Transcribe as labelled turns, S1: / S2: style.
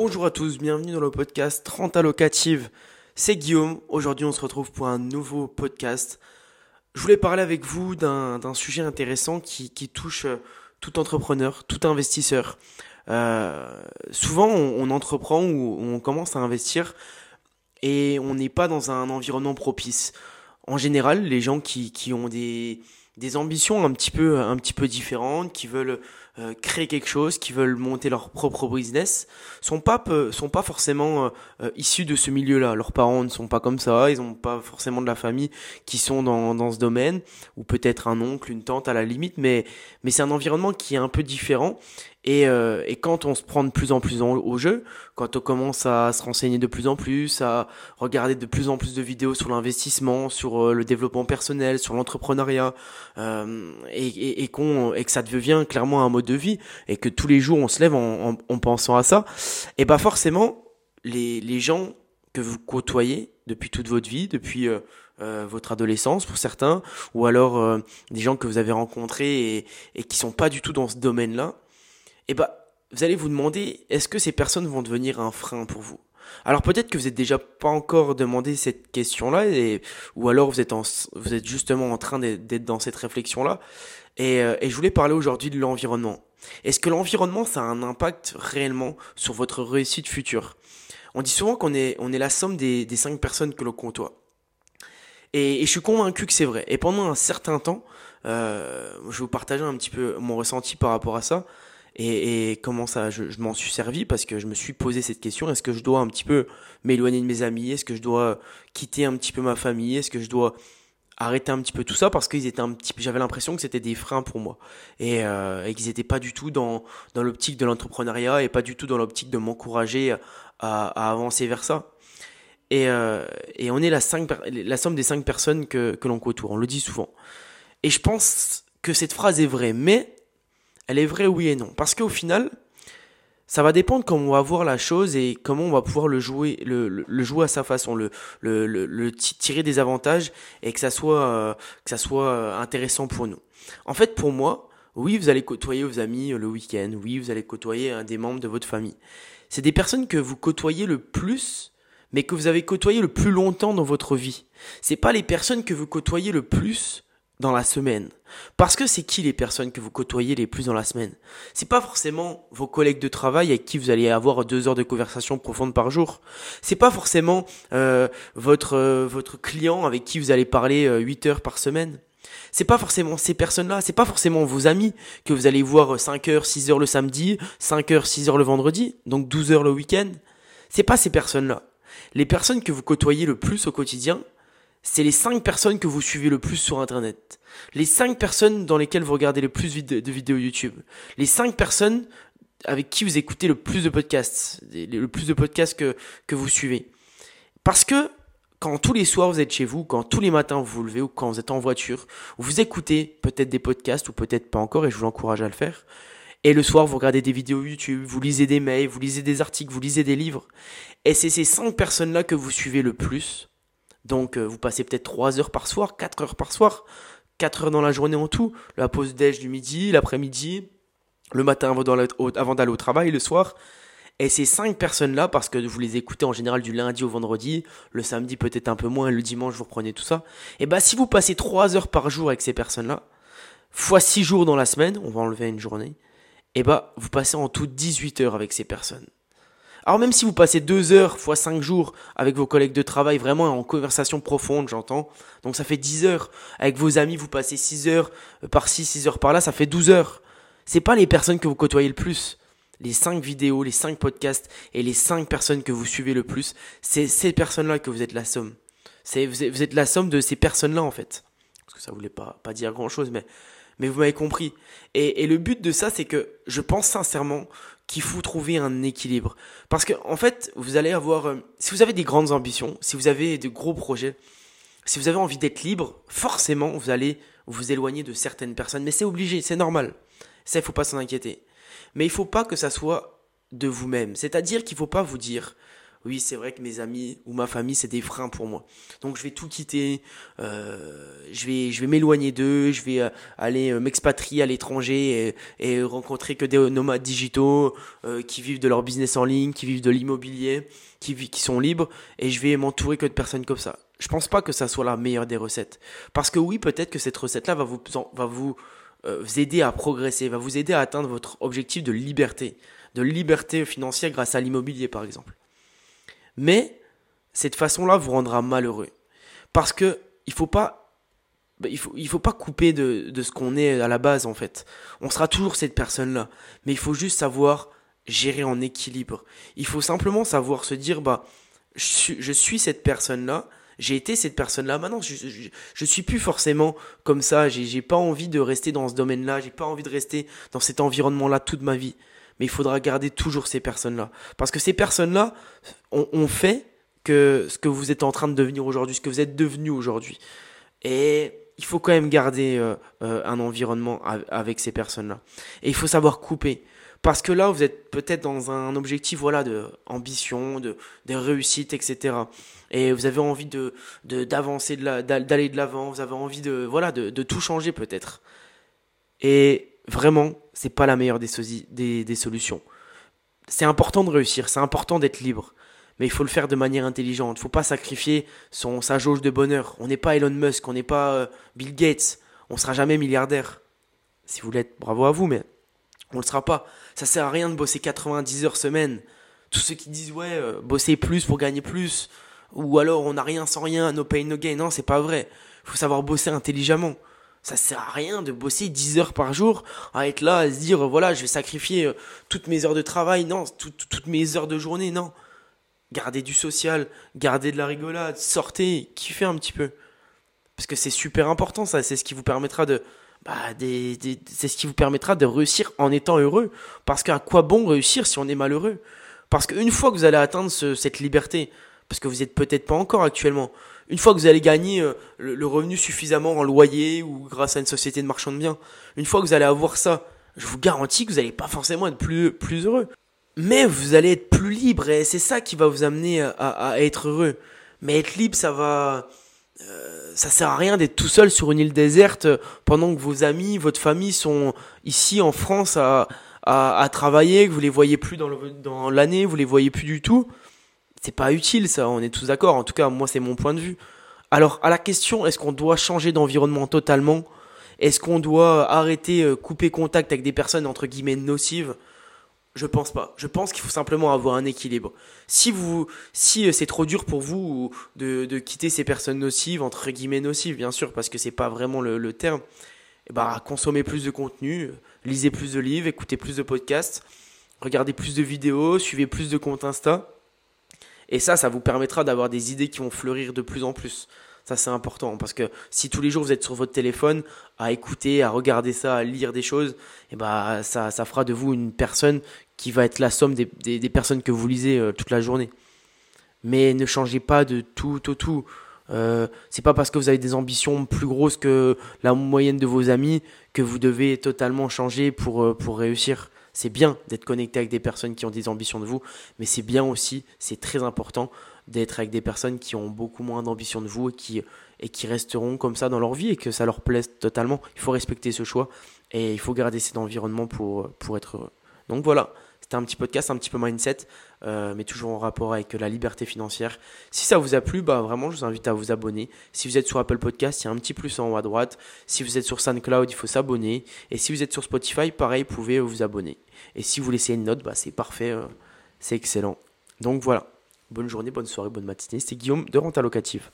S1: Bonjour à tous, bienvenue dans le podcast 30 allocatives. C'est Guillaume. Aujourd'hui, on se retrouve pour un nouveau podcast. Je voulais parler avec vous d'un sujet intéressant qui, touche euh, tout entrepreneur, tout investisseur. Euh, souvent, on, entreprend ou on commence à investir et on n'est pas dans un environnement propice. En général, les gens qui, ont des, des ambitions un petit peu un petit peu différentes, qui veulent euh, créer quelque chose, qui veulent monter leur propre business, sont pas sont pas forcément euh, euh, issus de ce milieu-là. Leurs parents ne sont pas comme ça, ils n'ont pas forcément de la famille qui sont dans, dans ce domaine, ou peut-être un oncle, une tante à la limite, mais mais c'est un environnement qui est un peu différent et, euh, et, quand on se prend de plus en plus au jeu, quand on commence à se renseigner de plus en plus, à regarder de plus en plus de vidéos sur l'investissement, sur euh, le développement personnel, sur l'entrepreneuriat, euh, et, et, et, qu'on et que ça devient clairement un mode vie, et que tous les jours on se lève en, en, pensant à ça, et bah forcément les, les gens que vous côtoyez depuis toute votre vie, depuis euh, euh votre adolescence pour certains, ou alors des gens que vous avez rencontrés et, et qui sont pas du tout dans ce domaine-là, et eh bah, vous allez vous demander, est-ce que ces personnes vont devenir un frein pour vous? Alors peut-être que vous n'êtes déjà pas encore demandé cette question-là, ou alors vous êtes, vous êtes justement en train d'être dans cette réflexion-là. Et, euh, et, je voulais parler aujourd'hui de l'environnement. Est-ce que l'environnement, ça a un impact réellement sur votre réussite future? On dit souvent qu'on est, on est la somme des, cinq personnes que l'on côtoie. Et, et, je suis convaincu que c'est vrai. Et pendant un certain temps, euh, je vais vous partager un petit peu mon ressenti par rapport à ça. Et, et comment ça, je, je m'en suis servi parce que je me suis posé cette question est-ce que je dois un petit peu m'éloigner de mes amis? Est-ce que je dois quitter un petit peu ma famille? Est-ce que je dois arrêter un petit peu tout ça? Parce qu'ils étaient un petit j'avais l'impression que c'était des freins pour moi. Et, euh, et qu'ils étaient pas du tout dans dans l'optique de l'entrepreneuriat et pas du tout dans l'optique de m'encourager à, à, avancer vers ça. Et, euh, et on est la, cinq, la somme des cinq personnes que, que l'on côtoie. On le dit souvent. Et je pense que cette phrase est vraie mais elle est vraie oui et non. Parce qu'au final, ça va dépendre comment on va voir la chose et comment on va pouvoir le jouer, le, le, jouer à sa façon, le, le, le, tirer des avantages et que ça soit, euh, que ça soit euh, intéressant pour nous. En fait, pour moi, oui, vous allez côtoyer vos amis le week-end, oui, vous allez côtoyer un des membres de votre famille. C'est des personnes que vous côtoyez le plus, mais que vous avez côtoyé le plus longtemps dans votre vie. C'est pas les personnes que vous côtoyez le plus dans la semaine. Parce que c'est qui les personnes que vous côtoyez les plus dans la semaine? C'est pas forcément vos collègues de travail avec qui vous allez avoir deux heures de conversation profonde par jour. C'est pas forcément euh, votre euh, votre client avec qui vous allez parler euh, huit heures par semaine. C'est pas forcément ces personnes-là, c'est pas forcément vos amis que vous allez voir 5 heures, 6 heures le samedi, 5 heures, 6 heures le vendredi, donc 12 heures le week-end. C'est pas ces personnes-là. Les personnes que vous côtoyez le plus au quotidien, c'est les 5 personnes que vous suivez le plus sur Internet. Les 5 personnes dans lesquelles vous regardez le plus de vidéos YouTube. Les 5 personnes avec qui vous écoutez le plus de podcasts. Le plus de podcasts que, vous suivez. Parce que quand tous les soirs vous êtes chez vous, quand tous les matins vous vous levez ou quand vous êtes en voiture, vous écoutez peut-être des podcasts ou peut-être pas encore et je vous encourage à le faire. Et le soir, vous regardez des vidéos YouTube, vous lisez des mails, vous lisez des articles, vous lisez des livres. Et c'est ces cinq personnes-là que vous suivez le plus donc euh, vous passez peut-être 3 heures par soir, 4 heures par soir, 4 heures dans la journée en tout, la pause déj du midi, l'après-midi, le matin avant d'aller au travail, le soir. Et ces 5 personnes-là, parce que vous les écoutez en général du lundi au vendredi, le samedi peut-être un peu moins, le dimanche vous reprenez tout ça, et bah si vous passez 3 heures par jour avec ces personnes-là, fois 6 jours dans la semaine, on va enlever une journée, et bah vous passez en tout 18 heures avec ces personnes. Alors même si vous passez deux heures fois cinq jours avec vos collègues de travail, vraiment en conversation profonde, j'entends. Donc ça fait 10 heures. Avec vos amis, vous passez 6 heures euh, par-ci, 6 heures par-là, ça fait 12 heures. C'est pas les personnes que vous côtoyez le plus. Les cinq vidéos, les cinq podcasts et les cinq personnes que vous suivez le plus, c'est ces personnes-là que vous êtes la somme. C'est, vous êtes la somme de ces personnes-là en fait. Parce que ça voulait pas, dire grand-chose, mais mais vous m'avez compris. Et, le but de ça, c'est que je pense sincèrement qu'il faut trouver un équilibre. Parce que, en fait, vous allez avoir, euh, si vous avez des grandes ambitions, si vous avez de gros projets, si vous avez envie d'être libre, forcément, vous allez vous éloigner de certaines personnes. Mais c'est obligé, c'est normal. Ça, il faut pas s'en inquiéter. Mais il faut pas que ça soit de vous-même. C'est-à-dire qu'il faut pas vous dire, oui, c'est vrai que mes amis ou ma famille, c'est des freins pour moi. Donc je vais tout quitter, euh, je vais, je vais m'éloigner d'eux, je vais euh, aller euh, m'expatrier à l'étranger et, rencontrer que des nomades digitaux euh, qui vivent de leur business en ligne, qui vivent de l'immobilier, qui, qui sont libres, et je vais m'entourer que de personnes comme ça. Je pense pas que ça soit la meilleure des recettes. Parce que oui, peut-être que cette recette-là va vous, va vous, vous aider à progresser, va vous aider à atteindre votre objectif de liberté, de liberté financière grâce à l'immobilier par exemple. Mais cette façon-là vous rendra malheureux. Parce que il faut pas bah, il faut, il faut pas couper de, de ce qu'on est à la base en fait. On sera toujours cette personne-là. Mais il faut juste savoir gérer en équilibre. Il faut simplement savoir se dire, bah, je suis, je suis cette personne-là, j'ai été cette personne-là, maintenant je, je, suis plus forcément comme ça, j'ai, j'ai pas envie de rester dans ce domaine-là, j'ai pas envie de rester dans cet environnement-là toute ma vie mais il faudra garder toujours ces personnes-là. Parce que ces personnes-là ont, fait que ce que vous êtes en train de devenir aujourd'hui, ce que vous êtes devenu aujourd'hui. Et il faut quand même garder euh, euh, un environnement avec ces personnes-là. Et il faut savoir couper. Parce que là, vous êtes peut-être dans un objectif, voilà, de ambition, de, de réussite, etc. Et vous avez envie de, d'avancer, de, d'aller de l'avant. Vous avez envie de, voilà, de, de tout changer peut-être. Et vraiment, c'est pas la meilleure des, solutions. C'est important de réussir, c'est important d'être libre, mais il faut le faire de manière intelligente. Il faut pas sacrifier son, sa jauge de bonheur. On n'est pas Elon Musk, on n'est pas euh, Bill Gates, on sera jamais milliardaire. Si vous l'êtes, bravo à vous, mais on le sera pas. Ça sert à rien de bosser 90 heures semaine. Tous ceux qui disent ouais, euh, bosser plus pour gagner plus, ou alors on n'a rien sans rien, no pain no gain. Non, c'est pas vrai. Il faut savoir bosser intelligemment. Ça sert à rien de bosser 10 heures par jour, à être là, à se dire, voilà, je vais sacrifier euh, toutes mes heures de travail, non, toutes mes heures de journée, non. Gardez du social, gardez de la rigolade, sortez, kiffez un petit peu. Parce que c'est super important, ça, c'est ce qui vous permettra de, bah, des, c'est ce qui vous permettra de réussir en étant heureux. Parce qu'à quoi bon réussir si on est malheureux? Parce qu'une fois que vous allez atteindre cette liberté, parce que vous êtes peut-être pas encore actuellement, une fois que vous allez gagner euh, le, revenu suffisamment en loyer ou grâce à une société de marchand de biens, une fois que vous allez avoir ça, je vous garantis que vous n'allez pas forcément être plus, plus heureux. Mais vous allez être plus libre et c'est ça qui va vous amener à, à, être heureux. Mais être libre, ça va... Euh, ça sert à rien d'être tout seul sur une île déserte pendant que vos amis, votre famille sont ici en France à, à, à travailler, que vous les voyez plus dans l'année, vous les voyez plus du tout c'est pas utile ça, on est tous d'accord. En tout cas, moi c'est mon point de vue. Alors à la question, est-ce qu'on doit changer d'environnement totalement? Est-ce qu'on doit arrêter, euh, couper contact avec des personnes entre guillemets nocives? Je pense pas. Je pense qu'il faut simplement avoir un équilibre. Si vous, si euh, c'est trop dur pour vous de, de quitter ces personnes nocives entre guillemets nocives, bien sûr, parce que c'est pas vraiment le, le terme. Eh bah, consommez plus de contenu, lisez plus de livres, écoutez plus de podcasts, regardez plus de vidéos, suivez plus de comptes Insta. Et ça, ça vous permettra d'avoir des idées qui vont fleurir de plus en plus. Ça, c'est important parce que si tous les jours vous êtes sur votre téléphone à écouter, à regarder ça, à lire des choses, eh ben, ça, ça fera de vous une personne qui va être la somme des, personnes que vous lisez euh, toute la journée. Mais ne changez pas de tout au tout. tout. Euh, c'est pas parce que vous avez des ambitions plus grosses que la moyenne de vos amis que vous devez totalement changer pour, euh, pour réussir. C'est bien d'être connecté avec des personnes qui ont des ambitions de vous, mais c'est bien aussi, c'est très important d'être avec des personnes qui ont beaucoup moins d'ambition de vous et qui, et qui resteront comme ça dans leur vie et que ça leur plaise totalement. Il faut respecter ce choix et il faut garder cet environnement pour, pour être heureux. Donc voilà, c'était un petit podcast, un petit peu mindset, euh, mais toujours en rapport avec la liberté financière. Si ça vous a plu, bah vraiment, je vous invite à vous abonner. Si vous êtes sur Apple Podcast, il y a un petit plus en haut à droite. Si vous êtes sur SoundCloud, il faut s'abonner. Et si vous êtes sur Spotify, pareil, vous pouvez vous abonner. Et si vous laissez une note, bah c'est parfait, euh, c'est excellent. Donc voilà, bonne journée, bonne soirée, bonne matinée. C'était Guillaume de Renta Locative.